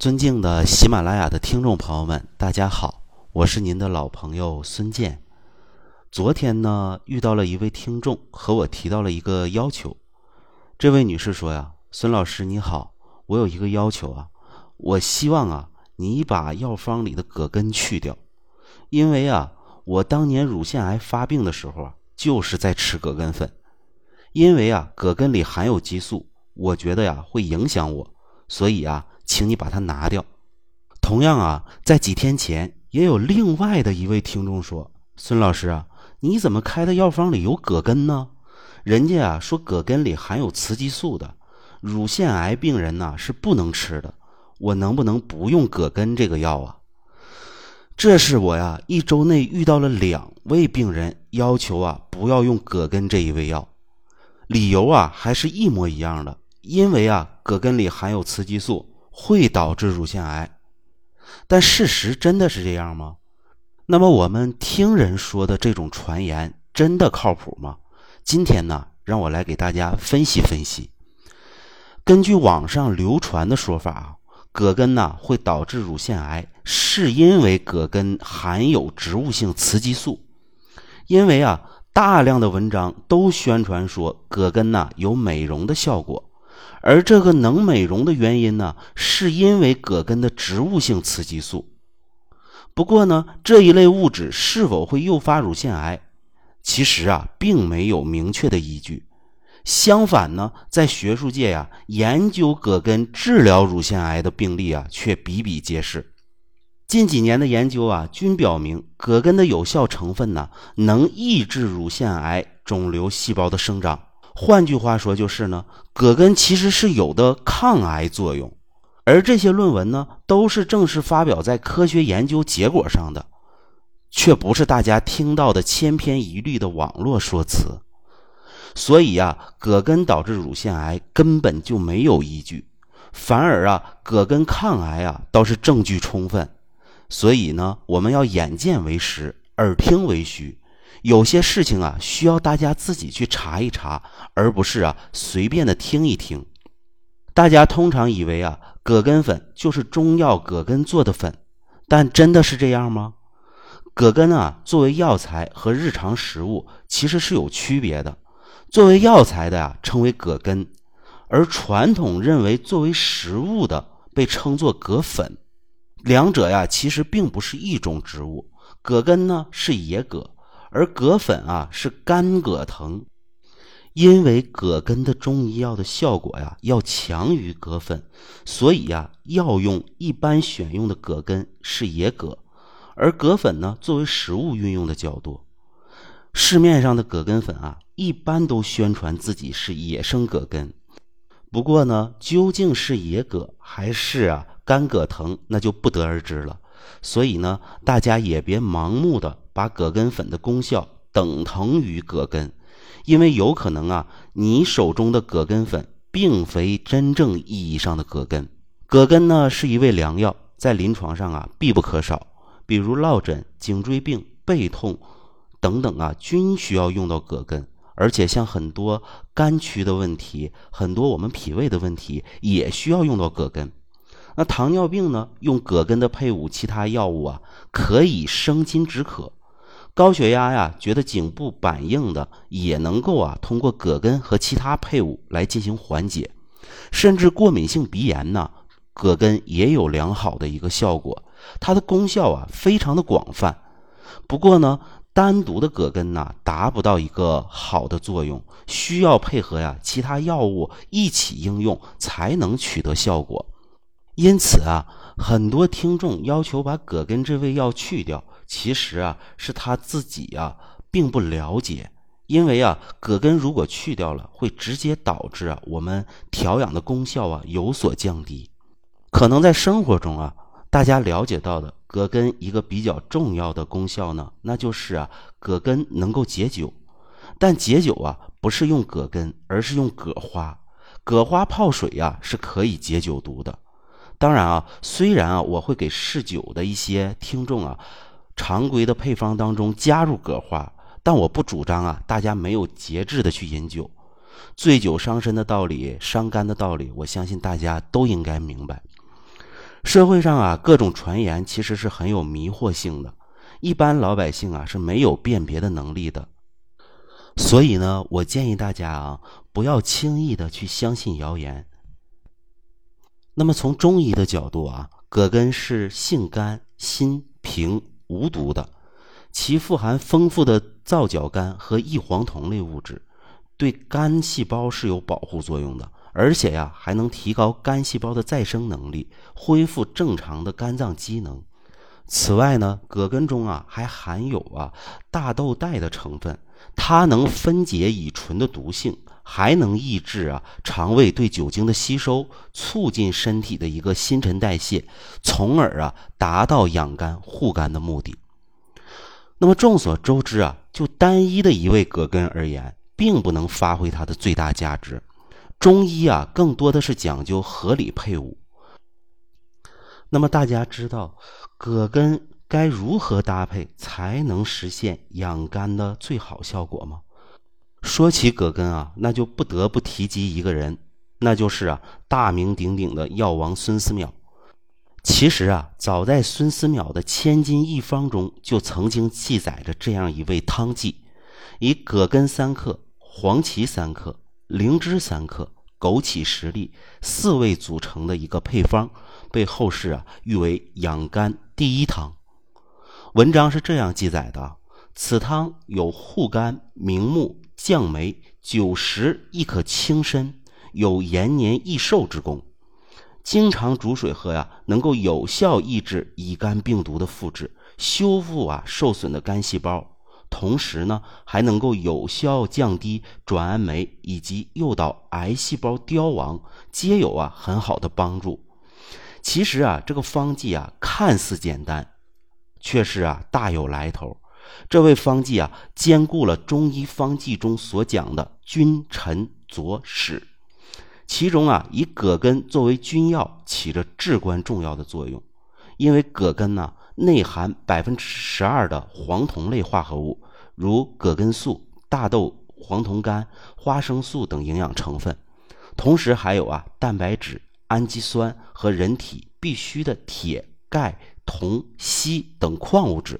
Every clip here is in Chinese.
尊敬的喜马拉雅的听众朋友们，大家好，我是您的老朋友孙健。昨天呢，遇到了一位听众和我提到了一个要求。这位女士说呀：“孙老师你好，我有一个要求啊，我希望啊，你把药方里的葛根去掉，因为啊，我当年乳腺癌发病的时候啊，就是在吃葛根粉，因为啊，葛根里含有激素，我觉得呀会影响我，所以啊。”请你把它拿掉。同样啊，在几天前也有另外的一位听众说：“孙老师啊，你怎么开的药方里有葛根呢？人家啊说葛根里含有雌激素的，乳腺癌病人呢是不能吃的。我能不能不用葛根这个药啊？”这是我呀一周内遇到了两位病人要求啊不要用葛根这一味药，理由啊还是一模一样的，因为啊葛根里含有雌激素。会导致乳腺癌，但事实真的是这样吗？那么我们听人说的这种传言真的靠谱吗？今天呢，让我来给大家分析分析。根据网上流传的说法啊，葛根呢会导致乳腺癌，是因为葛根含有植物性雌激素。因为啊，大量的文章都宣传说葛根呢有美容的效果。而这个能美容的原因呢，是因为葛根的植物性雌激素。不过呢，这一类物质是否会诱发乳腺癌，其实啊，并没有明确的依据。相反呢，在学术界呀，研究葛根治疗乳腺癌的病例啊，却比比皆是。近几年的研究啊，均表明葛根的有效成分呢，能抑制乳腺癌肿瘤细胞的生长。换句话说，就是呢，葛根其实是有的抗癌作用，而这些论文呢，都是正式发表在科学研究结果上的，却不是大家听到的千篇一律的网络说辞。所以呀，葛根导致乳腺癌根本就没有依据，反而啊，葛根抗癌啊倒是证据充分。所以呢，我们要眼见为实，耳听为虚。有些事情啊，需要大家自己去查一查，而不是啊随便的听一听。大家通常以为啊，葛根粉就是中药葛根做的粉，但真的是这样吗？葛根啊，作为药材和日常食物其实是有区别的。作为药材的呀，称为葛根，而传统认为作为食物的被称作葛粉。两者呀，其实并不是一种植物。葛根呢是野葛。而葛粉啊是干葛藤，因为葛根的中医药的效果呀要强于葛粉，所以呀药用一般选用的葛根是野葛，而葛粉呢作为食物运用的较多。市面上的葛根粉啊一般都宣传自己是野生葛根，不过呢究竟是野葛还是啊干葛藤那就不得而知了。所以呢大家也别盲目的。把葛根粉的功效等同于葛根，因为有可能啊，你手中的葛根粉并非真正意义上的葛根。葛根呢是一味良药，在临床上啊必不可少，比如落枕、颈椎病、背痛等等啊，均需要用到葛根。而且像很多肝区的问题，很多我们脾胃的问题，也需要用到葛根。那糖尿病呢，用葛根的配伍其他药物啊，可以生津止渴。高血压呀，觉得颈部板硬的，也能够啊通过葛根和其他配伍来进行缓解，甚至过敏性鼻炎呢，葛根也有良好的一个效果，它的功效啊非常的广泛。不过呢，单独的葛根呢达不到一个好的作用，需要配合呀其他药物一起应用才能取得效果。因此啊，很多听众要求把葛根这味药去掉。其实啊，是他自己啊，并不了解，因为啊，葛根如果去掉了，会直接导致啊，我们调养的功效啊有所降低。可能在生活中啊，大家了解到的葛根一个比较重要的功效呢，那就是啊，葛根能够解酒。但解酒啊，不是用葛根，而是用葛花。葛花泡水呀，是可以解酒毒的。当然啊，虽然啊，我会给嗜酒的一些听众啊。常规的配方当中加入葛花，但我不主张啊，大家没有节制的去饮酒，醉酒伤身的道理，伤肝的道理，我相信大家都应该明白。社会上啊，各种传言其实是很有迷惑性的，一般老百姓啊是没有辨别的能力的。所以呢，我建议大家啊，不要轻易的去相信谣言。那么从中医的角度啊，葛根是性甘、辛平、无毒的，其富含丰富的皂角苷和异黄酮类物质，对肝细胞是有保护作用的。而且呀，还能提高肝细胞的再生能力，恢复正常的肝脏机能。此外呢，葛根中啊还含有啊大豆苷的成分，它能分解乙醇的毒性，还能抑制啊肠胃对酒精的吸收，促进身体的一个新陈代谢，从而啊达到养肝护肝的目的。那么众所周知啊，就单一的一味葛根而言，并不能发挥它的最大价值。中医啊，更多的是讲究合理配伍。那么大家知道，葛根该如何搭配才能实现养肝的最好效果吗？说起葛根啊，那就不得不提及一个人，那就是啊大名鼎鼎的药王孙思邈。其实啊，早在孙思邈的《千金一方》中，就曾经记载着这样一味汤剂：以葛根三克，黄芪三克。灵芝三克，枸杞十粒，四味组成的一个配方，被后世啊誉为养肝第一汤。文章是这样记载的：此汤有护肝、明目、降酶、久食亦可轻身，有延年益寿之功。经常煮水喝呀，能够有效抑制乙肝病毒的复制，修复啊受损的肝细胞。同时呢，还能够有效降低转氨酶以及诱导癌细胞凋亡，皆有啊很好的帮助。其实啊，这个方剂啊看似简单，却是啊大有来头。这位方剂啊兼顾了中医方剂中所讲的君臣佐使，其中啊以葛根作为君药起着至关重要的作用，因为葛根呢。内含百分之十二的黄酮类化合物，如葛根素、大豆黄酮苷、花生素等营养成分，同时还有啊蛋白质、氨基酸和人体必需的铁、钙、铜、硒等矿物质。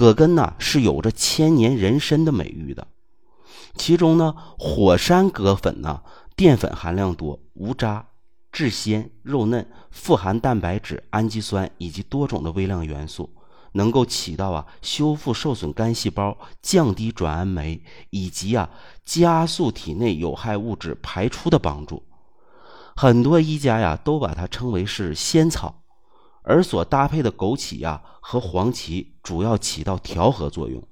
葛根呢是有着千年人参的美誉的。其中呢，火山葛粉呢淀粉含量多，无渣。质鲜肉嫩，富含蛋白质、氨基酸以及多种的微量元素，能够起到啊修复受损肝细胞、降低转氨酶以及啊加速体内有害物质排出的帮助。很多医家呀都把它称为是仙草，而所搭配的枸杞呀和黄芪主要起到调和作用。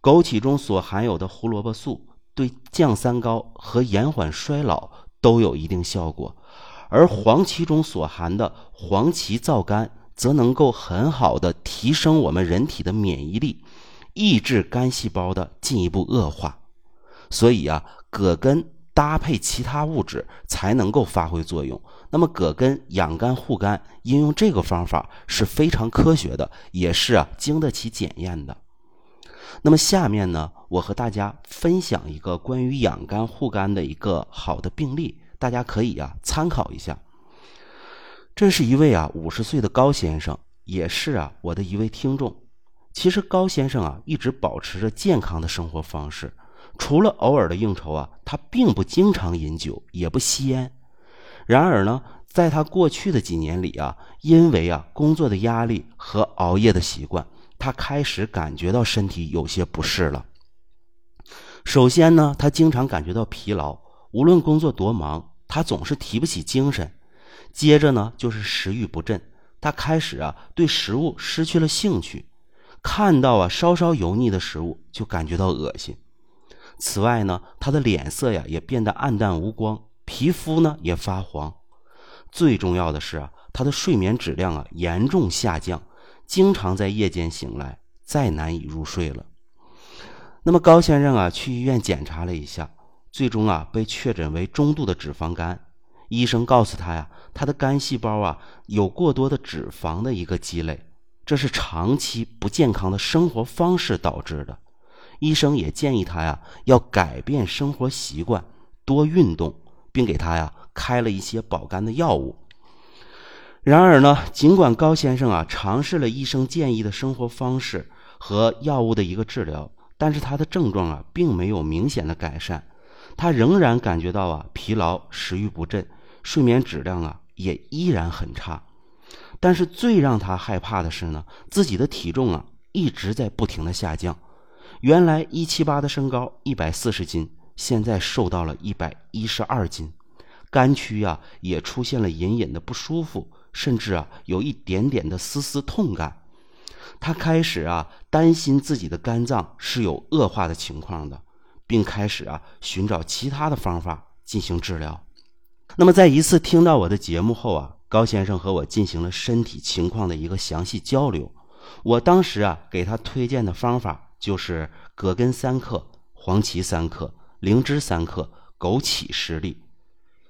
枸杞中所含有的胡萝卜素对降三高和延缓衰老都有一定效果。而黄芪中所含的黄芪皂苷，则能够很好的提升我们人体的免疫力，抑制肝细胞的进一步恶化。所以啊，葛根搭配其他物质才能够发挥作用。那么，葛根养肝护肝，应用这个方法是非常科学的，也是啊经得起检验的。那么下面呢，我和大家分享一个关于养肝护肝的一个好的病例。大家可以啊参考一下。这是一位啊五十岁的高先生，也是啊我的一位听众。其实高先生啊一直保持着健康的生活方式，除了偶尔的应酬啊，他并不经常饮酒，也不吸烟。然而呢，在他过去的几年里啊，因为啊工作的压力和熬夜的习惯，他开始感觉到身体有些不适了。首先呢，他经常感觉到疲劳，无论工作多忙。他总是提不起精神，接着呢就是食欲不振，他开始啊对食物失去了兴趣，看到啊稍稍油腻的食物就感觉到恶心。此外呢，他的脸色呀也变得暗淡无光，皮肤呢也发黄。最重要的是啊，他的睡眠质量啊严重下降，经常在夜间醒来，再难以入睡了。那么高先生啊去医院检查了一下。最终啊，被确诊为中度的脂肪肝。医生告诉他呀，他的肝细胞啊有过多的脂肪的一个积累，这是长期不健康的生活方式导致的。医生也建议他呀，要改变生活习惯，多运动，并给他呀开了一些保肝的药物。然而呢，尽管高先生啊尝试了医生建议的生活方式和药物的一个治疗，但是他的症状啊并没有明显的改善，他仍然感觉到啊疲劳、食欲不振，睡眠质量啊也依然很差。但是最让他害怕的是呢，自己的体重啊一直在不停的下降，原来一七八的身高，一百四十斤，现在瘦到了一百一十二斤，肝区啊也出现了隐隐的不舒服。甚至啊，有一点点的丝丝痛感，他开始啊担心自己的肝脏是有恶化的情况的，并开始啊寻找其他的方法进行治疗。那么在一次听到我的节目后啊，高先生和我进行了身体情况的一个详细交流。我当时啊给他推荐的方法就是葛根三克、黄芪三克、灵芝三克、枸杞十粒。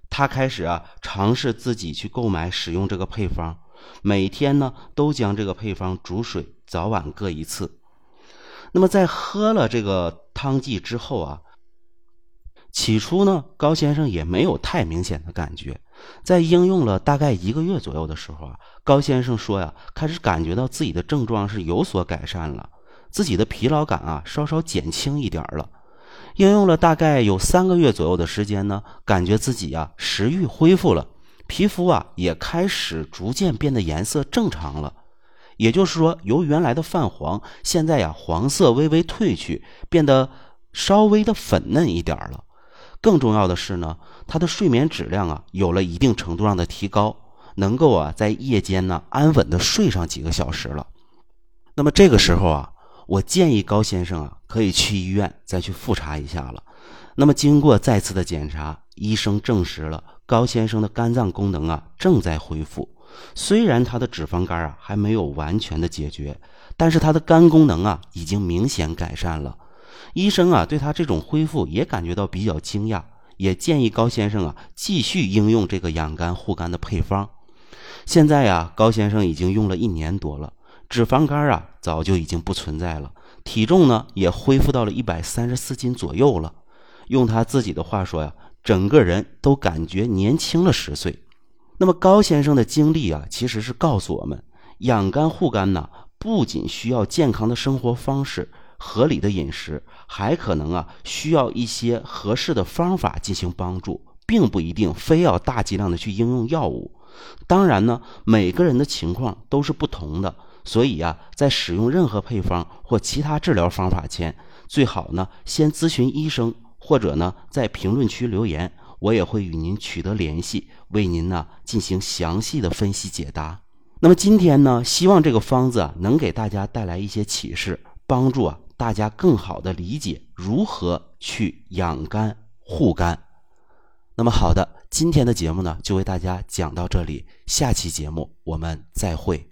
他开始啊，尝试自己去购买使用这个配方，每天呢都将这个配方煮水，早晚各一次。那么在喝了这个汤剂之后啊，起初呢高先生也没有太明显的感觉，在应用了大概一个月左右的时候啊，高先生说呀，开始感觉到自己的症状是有所改善了，自己的疲劳感啊稍稍减轻一点了。应用了大概有三个月左右的时间呢，感觉自己啊食欲恢复了，皮肤啊也开始逐渐变得颜色正常了。也就是说，由原来的泛黄，现在呀黄色微微褪去，变得稍微的粉嫩一点了。更重要的是呢，他的睡眠质量啊有了一定程度上的提高，能够啊在夜间呢安稳的睡上几个小时了。那么这个时候啊。我建议高先生啊，可以去医院再去复查一下了。那么经过再次的检查，医生证实了高先生的肝脏功能啊正在恢复。虽然他的脂肪肝啊还没有完全的解决，但是他的肝功能啊已经明显改善了。医生啊对他这种恢复也感觉到比较惊讶，也建议高先生啊继续应用这个养肝护肝的配方。现在呀，高先生已经用了一年多了。脂肪肝啊，早就已经不存在了，体重呢也恢复到了一百三十四斤左右了。用他自己的话说呀，整个人都感觉年轻了十岁。那么高先生的经历啊，其实是告诉我们，养肝护肝呢，不仅需要健康的生活方式、合理的饮食，还可能啊需要一些合适的方法进行帮助，并不一定非要大剂量的去应用药物。当然呢，每个人的情况都是不同的。所以呀，在使用任何配方或其他治疗方法前，最好呢先咨询医生，或者呢在评论区留言，我也会与您取得联系，为您呢进行详细的分析解答。那么今天呢，希望这个方子能给大家带来一些启示，帮助啊大家更好的理解如何去养肝护肝。那么好的，今天的节目呢就为大家讲到这里，下期节目我们再会。